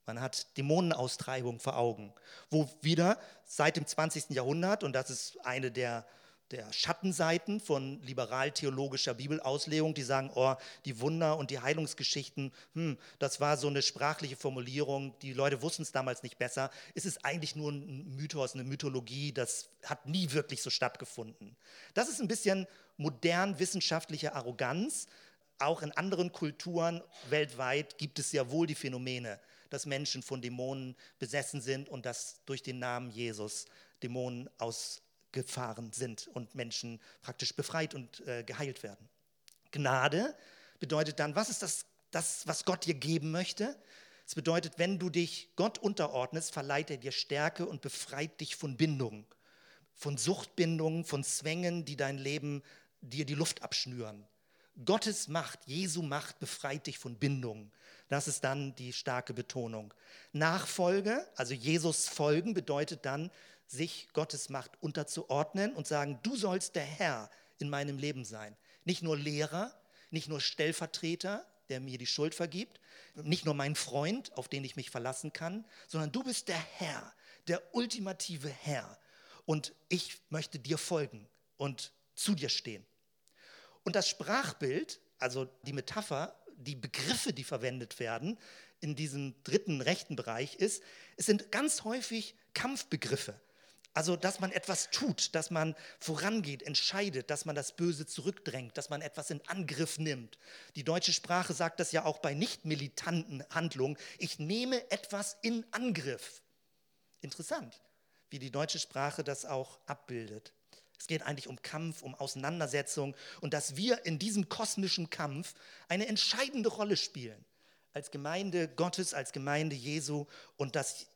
Man hat Dämonenaustreibung vor Augen, wo wieder seit dem 20. Jahrhundert, und das ist eine der der Schattenseiten von liberal-theologischer Bibelauslegung, die sagen, oh, die Wunder und die Heilungsgeschichten, hm, das war so eine sprachliche Formulierung, die Leute wussten es damals nicht besser. Es ist eigentlich nur ein Mythos, eine Mythologie, das hat nie wirklich so stattgefunden. Das ist ein bisschen modern wissenschaftliche Arroganz. Auch in anderen Kulturen weltweit gibt es ja wohl die Phänomene, dass Menschen von Dämonen besessen sind und dass durch den Namen Jesus Dämonen aus gefahren sind und Menschen praktisch befreit und äh, geheilt werden. Gnade bedeutet dann, was ist das, das, was Gott dir geben möchte? Es bedeutet, wenn du dich Gott unterordnest, verleiht er dir Stärke und befreit dich von Bindungen, von Suchtbindungen, von Zwängen, die dein Leben dir die Luft abschnüren. Gottes Macht, Jesu Macht befreit dich von Bindungen. Das ist dann die starke Betonung. Nachfolge, also Jesus folgen, bedeutet dann, sich Gottes Macht unterzuordnen und sagen, du sollst der Herr in meinem Leben sein. Nicht nur Lehrer, nicht nur Stellvertreter, der mir die Schuld vergibt, nicht nur mein Freund, auf den ich mich verlassen kann, sondern du bist der Herr, der ultimative Herr. Und ich möchte dir folgen und zu dir stehen. Und das Sprachbild, also die Metapher, die Begriffe, die verwendet werden in diesem dritten rechten Bereich ist, es sind ganz häufig Kampfbegriffe. Also, dass man etwas tut, dass man vorangeht, entscheidet, dass man das Böse zurückdrängt, dass man etwas in Angriff nimmt. Die deutsche Sprache sagt das ja auch bei nicht militanten Handlungen. Ich nehme etwas in Angriff. Interessant, wie die deutsche Sprache das auch abbildet. Es geht eigentlich um Kampf, um Auseinandersetzung und dass wir in diesem kosmischen Kampf eine entscheidende Rolle spielen. Als Gemeinde Gottes, als Gemeinde Jesu und dass,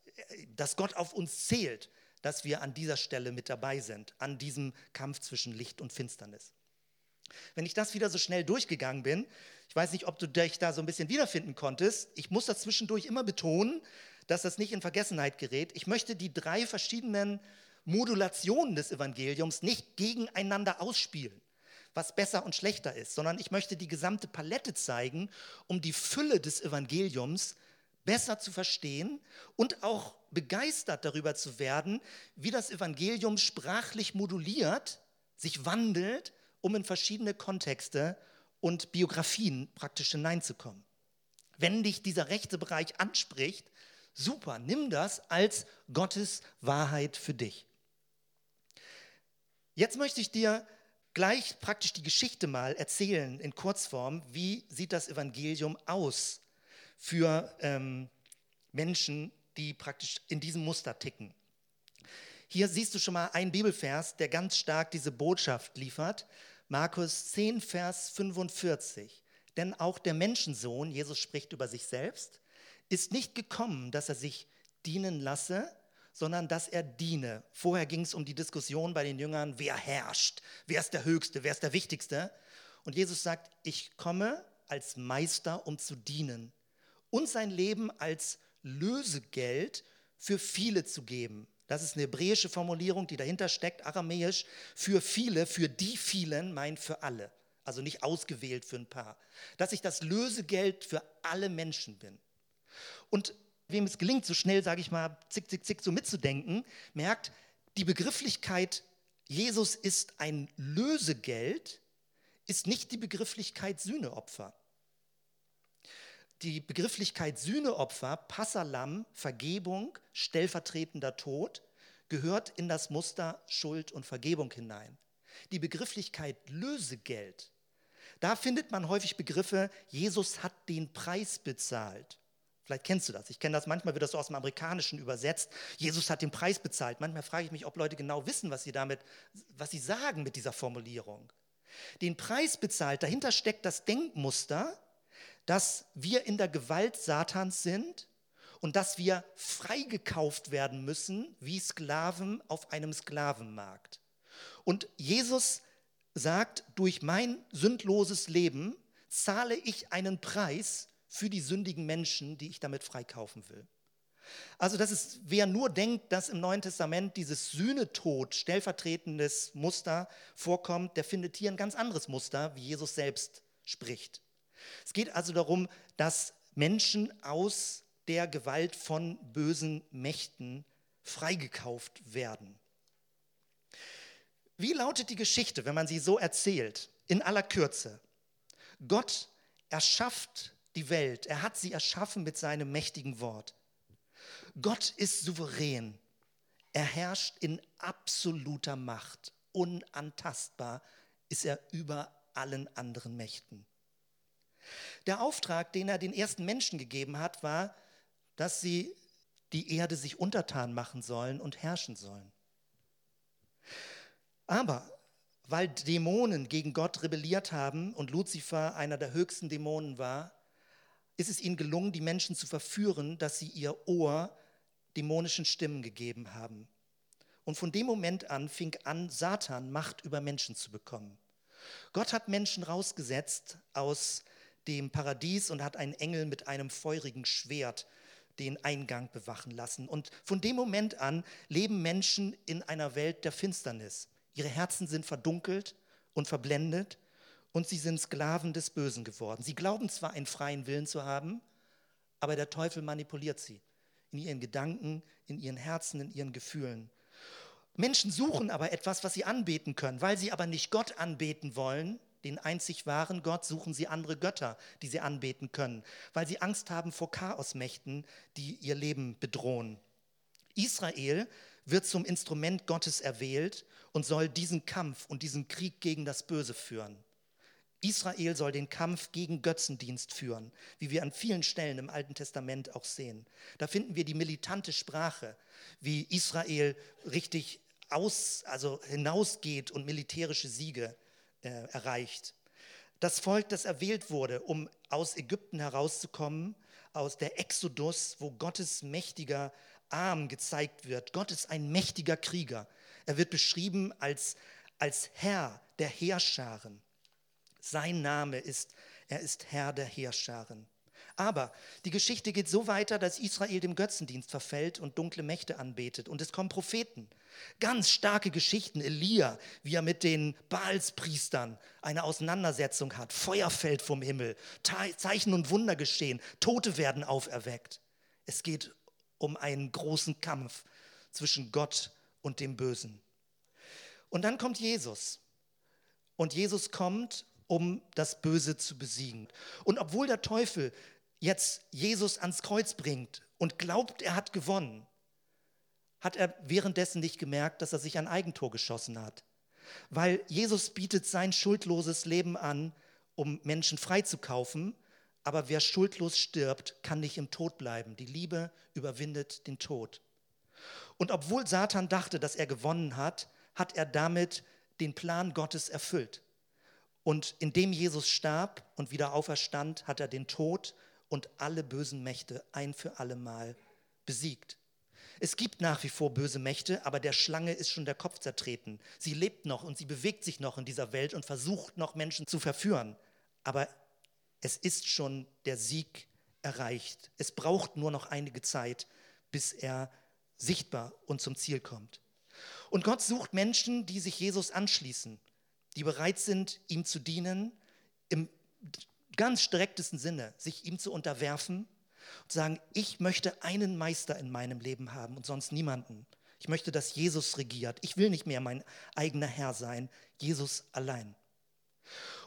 dass Gott auf uns zählt dass wir an dieser Stelle mit dabei sind, an diesem Kampf zwischen Licht und Finsternis. Wenn ich das wieder so schnell durchgegangen bin, ich weiß nicht, ob du dich da so ein bisschen wiederfinden konntest, ich muss das zwischendurch immer betonen, dass das nicht in Vergessenheit gerät. Ich möchte die drei verschiedenen Modulationen des Evangeliums nicht gegeneinander ausspielen, was besser und schlechter ist, sondern ich möchte die gesamte Palette zeigen, um die Fülle des Evangeliums besser zu verstehen und auch begeistert darüber zu werden, wie das Evangelium sprachlich moduliert, sich wandelt, um in verschiedene Kontexte und Biografien praktisch hineinzukommen. Wenn dich dieser rechte Bereich anspricht, super, nimm das als Gottes Wahrheit für dich. Jetzt möchte ich dir gleich praktisch die Geschichte mal erzählen in Kurzform. Wie sieht das Evangelium aus für ähm, Menschen, die praktisch in diesem Muster ticken. Hier siehst du schon mal einen Bibelvers, der ganz stark diese Botschaft liefert. Markus 10, Vers 45. Denn auch der Menschensohn, Jesus spricht über sich selbst, ist nicht gekommen, dass er sich dienen lasse, sondern dass er diene. Vorher ging es um die Diskussion bei den Jüngern, wer herrscht, wer ist der Höchste, wer ist der Wichtigste. Und Jesus sagt, ich komme als Meister, um zu dienen und sein Leben als Lösegeld für viele zu geben. Das ist eine hebräische Formulierung, die dahinter steckt, aramäisch, für viele, für die vielen, meint für alle. Also nicht ausgewählt für ein paar. Dass ich das Lösegeld für alle Menschen bin. Und wem es gelingt, so schnell, sage ich mal, zick, zick, zick, so mitzudenken, merkt, die Begrifflichkeit, Jesus ist ein Lösegeld, ist nicht die Begrifflichkeit Sühneopfer die Begrifflichkeit Sühneopfer, Passalam, Vergebung, stellvertretender Tod, gehört in das Muster Schuld und Vergebung hinein. Die Begrifflichkeit Lösegeld, da findet man häufig Begriffe, Jesus hat den Preis bezahlt. Vielleicht kennst du das. Ich kenne das, manchmal wird das so aus dem Amerikanischen übersetzt. Jesus hat den Preis bezahlt. Manchmal frage ich mich, ob Leute genau wissen, was sie damit, was sie sagen mit dieser Formulierung. Den Preis bezahlt, dahinter steckt das Denkmuster, dass wir in der Gewalt Satans sind und dass wir freigekauft werden müssen wie Sklaven auf einem Sklavenmarkt. Und Jesus sagt, durch mein sündloses Leben zahle ich einen Preis für die sündigen Menschen, die ich damit freikaufen will. Also das ist, wer nur denkt, dass im Neuen Testament dieses Sühnetod stellvertretendes Muster vorkommt, der findet hier ein ganz anderes Muster, wie Jesus selbst spricht. Es geht also darum, dass Menschen aus der Gewalt von bösen Mächten freigekauft werden. Wie lautet die Geschichte, wenn man sie so erzählt, in aller Kürze? Gott erschafft die Welt, er hat sie erschaffen mit seinem mächtigen Wort. Gott ist souverän, er herrscht in absoluter Macht, unantastbar ist er über allen anderen Mächten. Der Auftrag, den er den ersten Menschen gegeben hat, war, dass sie die Erde sich untertan machen sollen und herrschen sollen. Aber weil Dämonen gegen Gott rebelliert haben und Luzifer einer der höchsten Dämonen war, ist es ihnen gelungen, die Menschen zu verführen, dass sie ihr Ohr dämonischen Stimmen gegeben haben. Und von dem Moment an fing an, Satan Macht über Menschen zu bekommen. Gott hat Menschen rausgesetzt aus dem Paradies und hat einen Engel mit einem feurigen Schwert den Eingang bewachen lassen. Und von dem Moment an leben Menschen in einer Welt der Finsternis. Ihre Herzen sind verdunkelt und verblendet und sie sind Sklaven des Bösen geworden. Sie glauben zwar einen freien Willen zu haben, aber der Teufel manipuliert sie in ihren Gedanken, in ihren Herzen, in ihren Gefühlen. Menschen suchen aber etwas, was sie anbeten können. Weil sie aber nicht Gott anbeten wollen, den einzig wahren Gott, suchen sie andere Götter, die sie anbeten können. Weil sie Angst haben vor Chaosmächten, die ihr Leben bedrohen. Israel wird zum Instrument Gottes erwählt und soll diesen Kampf und diesen Krieg gegen das Böse führen. Israel soll den Kampf gegen Götzendienst führen, wie wir an vielen Stellen im Alten Testament auch sehen. Da finden wir die militante Sprache, wie Israel richtig aus, also hinausgeht und militärische Siege äh, erreicht. Das Volk, das erwählt wurde, um aus Ägypten herauszukommen, aus der Exodus, wo Gottes mächtiger Arm gezeigt wird. Gott ist ein mächtiger Krieger. Er wird beschrieben als, als Herr der Heerscharen. Sein Name ist, er ist Herr der Heerscharen. Aber die Geschichte geht so weiter, dass Israel dem Götzendienst verfällt und dunkle Mächte anbetet. Und es kommen Propheten. Ganz starke Geschichten. Elia, wie er mit den Baalspriestern eine Auseinandersetzung hat. Feuer fällt vom Himmel. Zeichen und Wunder geschehen. Tote werden auferweckt. Es geht um einen großen Kampf zwischen Gott und dem Bösen. Und dann kommt Jesus. Und Jesus kommt um das Böse zu besiegen. Und obwohl der Teufel jetzt Jesus ans Kreuz bringt und glaubt, er hat gewonnen, hat er währenddessen nicht gemerkt, dass er sich ein Eigentor geschossen hat. Weil Jesus bietet sein schuldloses Leben an, um Menschen freizukaufen, aber wer schuldlos stirbt, kann nicht im Tod bleiben. Die Liebe überwindet den Tod. Und obwohl Satan dachte, dass er gewonnen hat, hat er damit den Plan Gottes erfüllt. Und indem Jesus starb und wieder auferstand, hat er den Tod und alle bösen Mächte ein für allemal besiegt. Es gibt nach wie vor böse Mächte, aber der Schlange ist schon der Kopf zertreten. Sie lebt noch und sie bewegt sich noch in dieser Welt und versucht noch Menschen zu verführen. Aber es ist schon der Sieg erreicht. Es braucht nur noch einige Zeit, bis er sichtbar und zum Ziel kommt. Und Gott sucht Menschen, die sich Jesus anschließen die bereit sind, ihm zu dienen, im ganz strektesten Sinne, sich ihm zu unterwerfen und sagen, ich möchte einen Meister in meinem Leben haben und sonst niemanden. Ich möchte, dass Jesus regiert. Ich will nicht mehr mein eigener Herr sein, Jesus allein.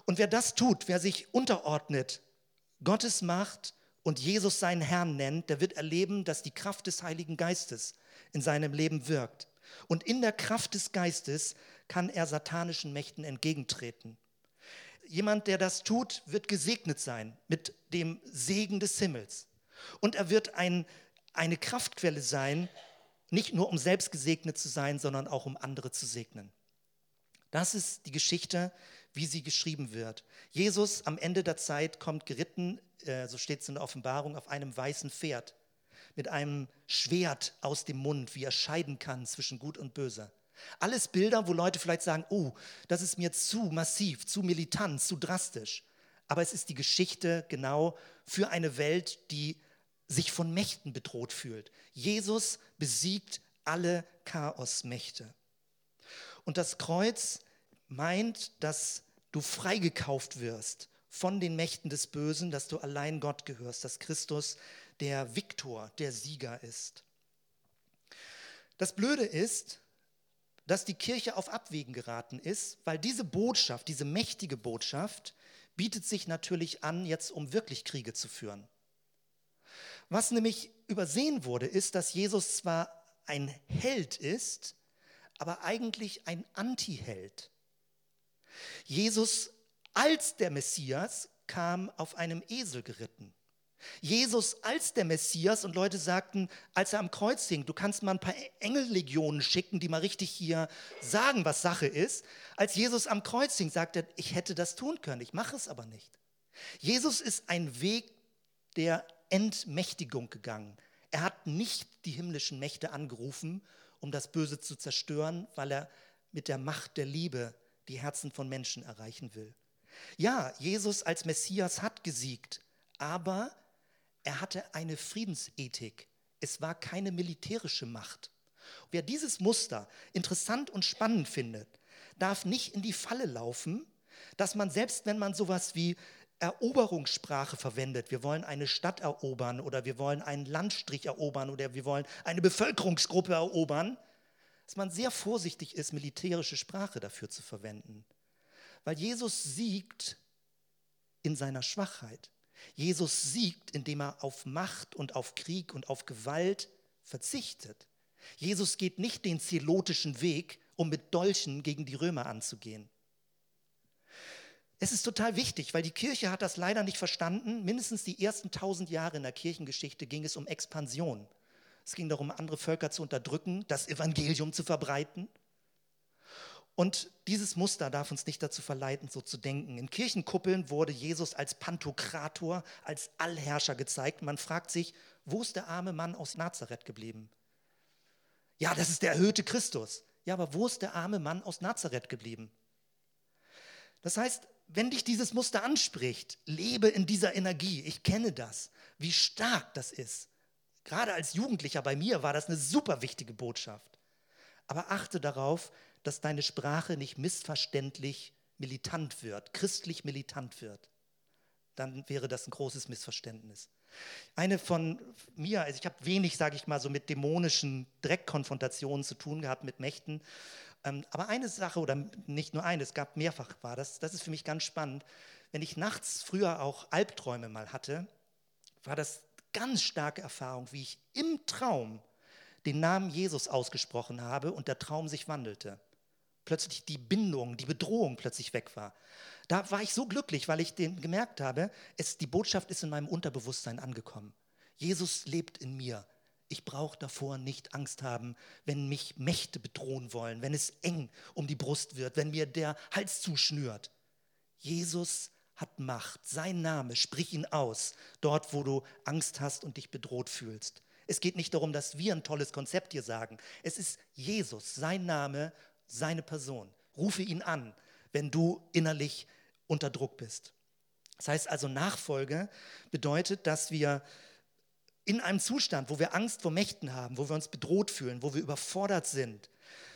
Und wer das tut, wer sich unterordnet, Gottes Macht und Jesus seinen Herrn nennt, der wird erleben, dass die Kraft des Heiligen Geistes in seinem Leben wirkt. Und in der Kraft des Geistes kann er satanischen Mächten entgegentreten. Jemand, der das tut, wird gesegnet sein mit dem Segen des Himmels. Und er wird ein, eine Kraftquelle sein, nicht nur um selbst gesegnet zu sein, sondern auch um andere zu segnen. Das ist die Geschichte, wie sie geschrieben wird. Jesus am Ende der Zeit kommt geritten, äh, so steht es in der Offenbarung, auf einem weißen Pferd mit einem Schwert aus dem Mund, wie er scheiden kann zwischen Gut und Böse. Alles Bilder, wo Leute vielleicht sagen, oh, das ist mir zu massiv, zu militant, zu drastisch. Aber es ist die Geschichte genau für eine Welt, die sich von Mächten bedroht fühlt. Jesus besiegt alle Chaosmächte. Und das Kreuz meint, dass du freigekauft wirst von den Mächten des Bösen, dass du allein Gott gehörst, dass Christus der Viktor, der Sieger ist. Das Blöde ist, dass die Kirche auf Abwägen geraten ist, weil diese Botschaft, diese mächtige Botschaft, bietet sich natürlich an, jetzt um wirklich Kriege zu führen. Was nämlich übersehen wurde, ist, dass Jesus zwar ein Held ist, aber eigentlich ein Anti-Held. Jesus als der Messias kam auf einem Esel geritten. Jesus als der Messias und Leute sagten, als er am Kreuz hing, du kannst mal ein paar Engellegionen schicken, die mal richtig hier sagen, was Sache ist. Als Jesus am Kreuz hing, sagte er, ich hätte das tun können, ich mache es aber nicht. Jesus ist ein Weg der Entmächtigung gegangen. Er hat nicht die himmlischen Mächte angerufen, um das Böse zu zerstören, weil er mit der Macht der Liebe die Herzen von Menschen erreichen will. Ja, Jesus als Messias hat gesiegt, aber er hatte eine Friedensethik. Es war keine militärische Macht. Wer dieses Muster interessant und spannend findet, darf nicht in die Falle laufen, dass man selbst, wenn man sowas wie Eroberungssprache verwendet, wir wollen eine Stadt erobern oder wir wollen einen Landstrich erobern oder wir wollen eine Bevölkerungsgruppe erobern, dass man sehr vorsichtig ist, militärische Sprache dafür zu verwenden. Weil Jesus siegt in seiner Schwachheit. Jesus siegt, indem er auf Macht und auf Krieg und auf Gewalt verzichtet. Jesus geht nicht den zelotischen Weg, um mit Dolchen gegen die Römer anzugehen. Es ist total wichtig, weil die Kirche hat das leider nicht verstanden. Mindestens die ersten tausend Jahre in der Kirchengeschichte ging es um Expansion. Es ging darum, andere Völker zu unterdrücken, das Evangelium zu verbreiten. Und dieses Muster darf uns nicht dazu verleiten, so zu denken. In Kirchenkuppeln wurde Jesus als Pantokrator, als Allherrscher gezeigt. Man fragt sich, wo ist der arme Mann aus Nazareth geblieben? Ja, das ist der erhöhte Christus. Ja, aber wo ist der arme Mann aus Nazareth geblieben? Das heißt, wenn dich dieses Muster anspricht, lebe in dieser Energie. Ich kenne das, wie stark das ist. Gerade als Jugendlicher bei mir war das eine super wichtige Botschaft. Aber achte darauf, dass deine Sprache nicht missverständlich militant wird, christlich militant wird. Dann wäre das ein großes Missverständnis. Eine von mir, also ich habe wenig, sage ich mal, so mit dämonischen Dreckkonfrontationen zu tun gehabt, mit Mächten. Ähm, aber eine Sache, oder nicht nur eine, es gab mehrfach, war das, das ist für mich ganz spannend. Wenn ich nachts früher auch Albträume mal hatte, war das ganz starke Erfahrung, wie ich im Traum den Namen Jesus ausgesprochen habe und der Traum sich wandelte plötzlich die Bindung, die Bedrohung plötzlich weg war. Da war ich so glücklich, weil ich den gemerkt habe, es, die Botschaft ist in meinem Unterbewusstsein angekommen. Jesus lebt in mir. Ich brauche davor nicht Angst haben, wenn mich Mächte bedrohen wollen, wenn es eng um die Brust wird, wenn mir der Hals zuschnürt. Jesus hat Macht. Sein Name, sprich ihn aus, dort, wo du Angst hast und dich bedroht fühlst. Es geht nicht darum, dass wir ein tolles Konzept hier sagen. Es ist Jesus, sein Name seine Person. Rufe ihn an, wenn du innerlich unter Druck bist. Das heißt also, Nachfolge bedeutet, dass wir in einem Zustand, wo wir Angst vor Mächten haben, wo wir uns bedroht fühlen, wo wir überfordert sind.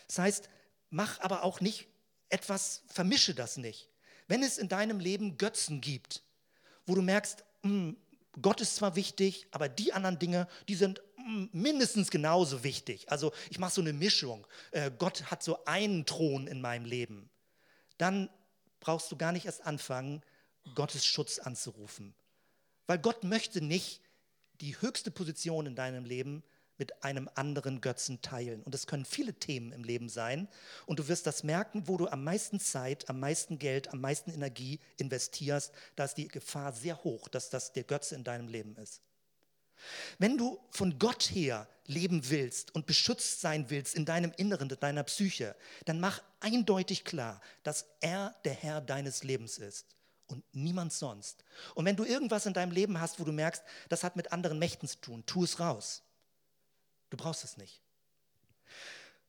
Das heißt, mach aber auch nicht etwas, vermische das nicht. Wenn es in deinem Leben Götzen gibt, wo du merkst, mh, hm, Gott ist zwar wichtig, aber die anderen Dinge, die sind mindestens genauso wichtig. Also ich mache so eine Mischung. Äh, Gott hat so einen Thron in meinem Leben. Dann brauchst du gar nicht erst anfangen, Gottes Schutz anzurufen. Weil Gott möchte nicht die höchste Position in deinem Leben mit einem anderen Götzen teilen. Und es können viele Themen im Leben sein. Und du wirst das merken, wo du am meisten Zeit, am meisten Geld, am meisten Energie investierst. Da ist die Gefahr sehr hoch, dass das der Götze in deinem Leben ist. Wenn du von Gott her leben willst und beschützt sein willst in deinem Inneren, in deiner Psyche, dann mach eindeutig klar, dass er der Herr deines Lebens ist und niemand sonst. Und wenn du irgendwas in deinem Leben hast, wo du merkst, das hat mit anderen Mächten zu tun, tu es raus. Du brauchst es nicht.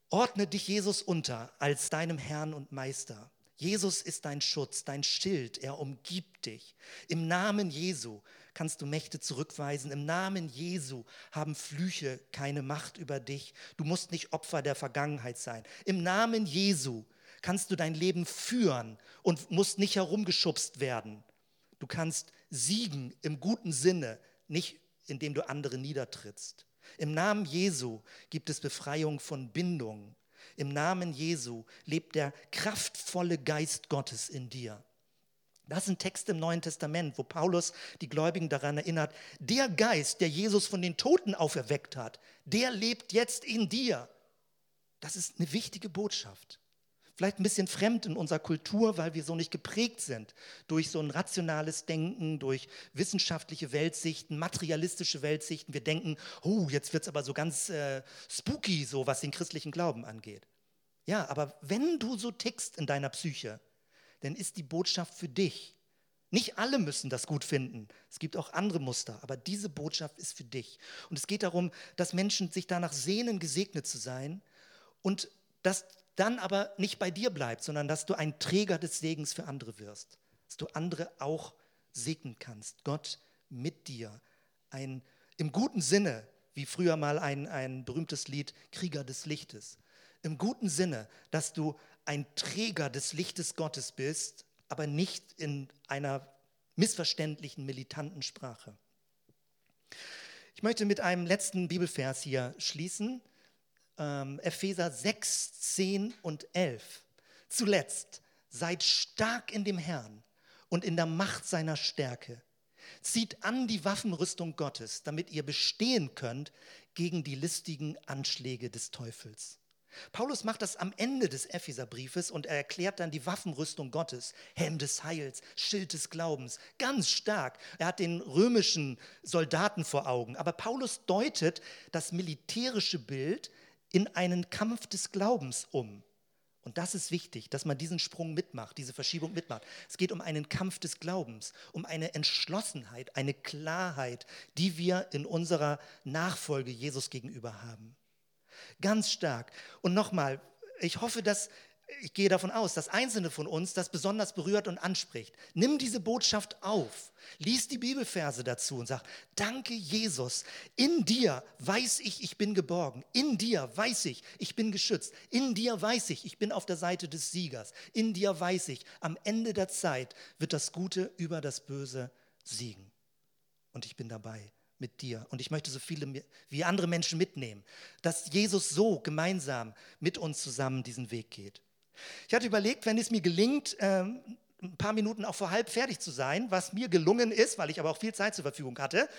Ordne dich Jesus unter als deinem Herrn und Meister. Jesus ist dein Schutz, dein Schild, er umgibt dich. Im Namen Jesu kannst du Mächte zurückweisen. Im Namen Jesu haben Flüche keine Macht über dich. Du musst nicht Opfer der Vergangenheit sein. Im Namen Jesu kannst du dein Leben führen und musst nicht herumgeschubst werden. Du kannst siegen im guten Sinne, nicht indem du andere niedertrittst. Im Namen Jesu gibt es Befreiung von Bindungen. Im Namen Jesu lebt der kraftvolle Geist Gottes in dir. Das sind Texte im Neuen Testament, wo Paulus die Gläubigen daran erinnert, der Geist, der Jesus von den Toten auferweckt hat, der lebt jetzt in dir. Das ist eine wichtige Botschaft. Vielleicht ein bisschen fremd in unserer Kultur, weil wir so nicht geprägt sind durch so ein rationales Denken, durch wissenschaftliche Weltsichten, materialistische Weltsichten. Wir denken, oh, jetzt wird es aber so ganz äh, spooky, so was den christlichen Glauben angeht. Ja, aber wenn du so tickst in deiner Psyche, dann ist die Botschaft für dich. Nicht alle müssen das gut finden. Es gibt auch andere Muster, aber diese Botschaft ist für dich. Und es geht darum, dass Menschen sich danach sehnen, gesegnet zu sein und dass dann aber nicht bei dir bleibt, sondern dass du ein Träger des Segens für andere wirst. Dass du andere auch segnen kannst. Gott mit dir. Ein, Im guten Sinne, wie früher mal ein, ein berühmtes Lied, Krieger des Lichtes. Im guten Sinne, dass du ein Träger des Lichtes Gottes bist, aber nicht in einer missverständlichen, militanten Sprache. Ich möchte mit einem letzten Bibelvers hier schließen. Ähm, Epheser 6, 10 und 11. Zuletzt, seid stark in dem Herrn und in der Macht seiner Stärke. Zieht an die Waffenrüstung Gottes, damit ihr bestehen könnt gegen die listigen Anschläge des Teufels. Paulus macht das am Ende des Epheserbriefes und er erklärt dann die Waffenrüstung Gottes, Helm des Heils, Schild des Glaubens, ganz stark. Er hat den römischen Soldaten vor Augen, aber Paulus deutet das militärische Bild in einen Kampf des Glaubens um. Und das ist wichtig, dass man diesen Sprung mitmacht, diese Verschiebung mitmacht. Es geht um einen Kampf des Glaubens, um eine Entschlossenheit, eine Klarheit, die wir in unserer Nachfolge Jesus gegenüber haben. Ganz stark. Und nochmal, ich hoffe, dass ich gehe davon aus, dass Einzelne von uns das besonders berührt und anspricht. Nimm diese Botschaft auf, lies die Bibelverse dazu und sag, danke Jesus, in dir weiß ich, ich bin geborgen, in dir weiß ich, ich bin geschützt, in dir weiß ich, ich bin auf der Seite des Siegers, in dir weiß ich, am Ende der Zeit wird das Gute über das Böse siegen. Und ich bin dabei mit dir. Und ich möchte so viele wie andere Menschen mitnehmen, dass Jesus so gemeinsam mit uns zusammen diesen Weg geht. Ich hatte überlegt, wenn es mir gelingt, ähm, ein paar Minuten auch vor halb fertig zu sein, was mir gelungen ist, weil ich aber auch viel Zeit zur Verfügung hatte,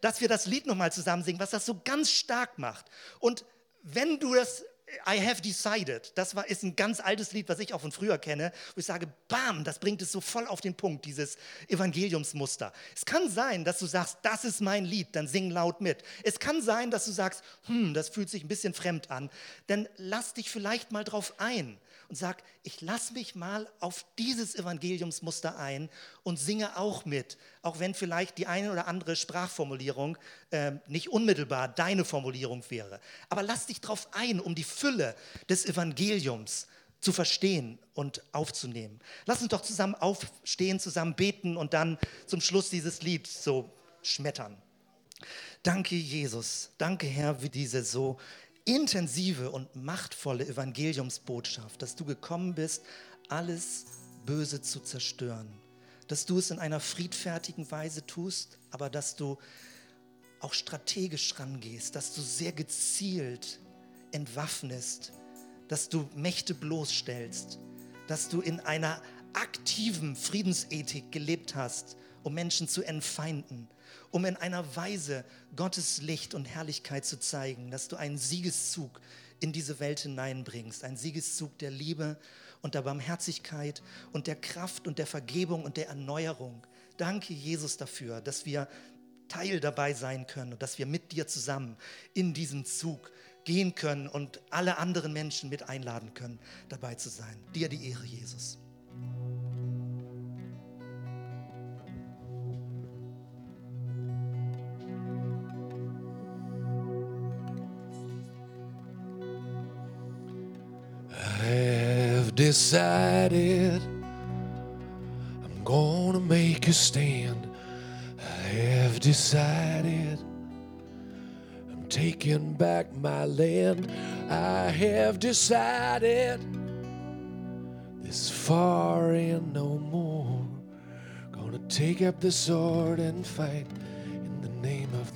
dass wir das Lied nochmal zusammen singen, was das so ganz stark macht. Und wenn du das I have decided, das war, ist ein ganz altes Lied, was ich auch von früher kenne, wo ich sage, bam, das bringt es so voll auf den Punkt, dieses Evangeliumsmuster. Es kann sein, dass du sagst, das ist mein Lied, dann sing laut mit. Es kann sein, dass du sagst, hm, das fühlt sich ein bisschen fremd an, dann lass dich vielleicht mal drauf ein und sag, ich lasse mich mal auf dieses Evangeliumsmuster ein und singe auch mit, auch wenn vielleicht die eine oder andere Sprachformulierung äh, nicht unmittelbar deine Formulierung wäre. Aber lass dich drauf ein, um die Fülle des Evangeliums zu verstehen und aufzunehmen. Lass uns doch zusammen aufstehen, zusammen beten und dann zum Schluss dieses Lied so schmettern. Danke, Jesus. Danke, Herr, für diese so intensive und machtvolle Evangeliumsbotschaft, dass du gekommen bist, alles Böse zu zerstören. Dass du es in einer friedfertigen Weise tust, aber dass du auch strategisch rangehst, dass du sehr gezielt entwaffnest, dass du Mächte bloßstellst, dass du in einer aktiven Friedensethik gelebt hast, um Menschen zu entfeinden um in einer Weise Gottes Licht und Herrlichkeit zu zeigen, dass du einen Siegeszug in diese Welt hineinbringst, einen Siegeszug der Liebe und der Barmherzigkeit und der Kraft und der Vergebung und der Erneuerung. Danke, Jesus, dafür, dass wir Teil dabei sein können und dass wir mit dir zusammen in diesen Zug gehen können und alle anderen Menschen mit einladen können, dabei zu sein. Dir die Ehre, Jesus. Decided I'm gonna make a stand. I have decided I'm taking back my land. I have decided this far and no more. Gonna take up the sword and fight in the name of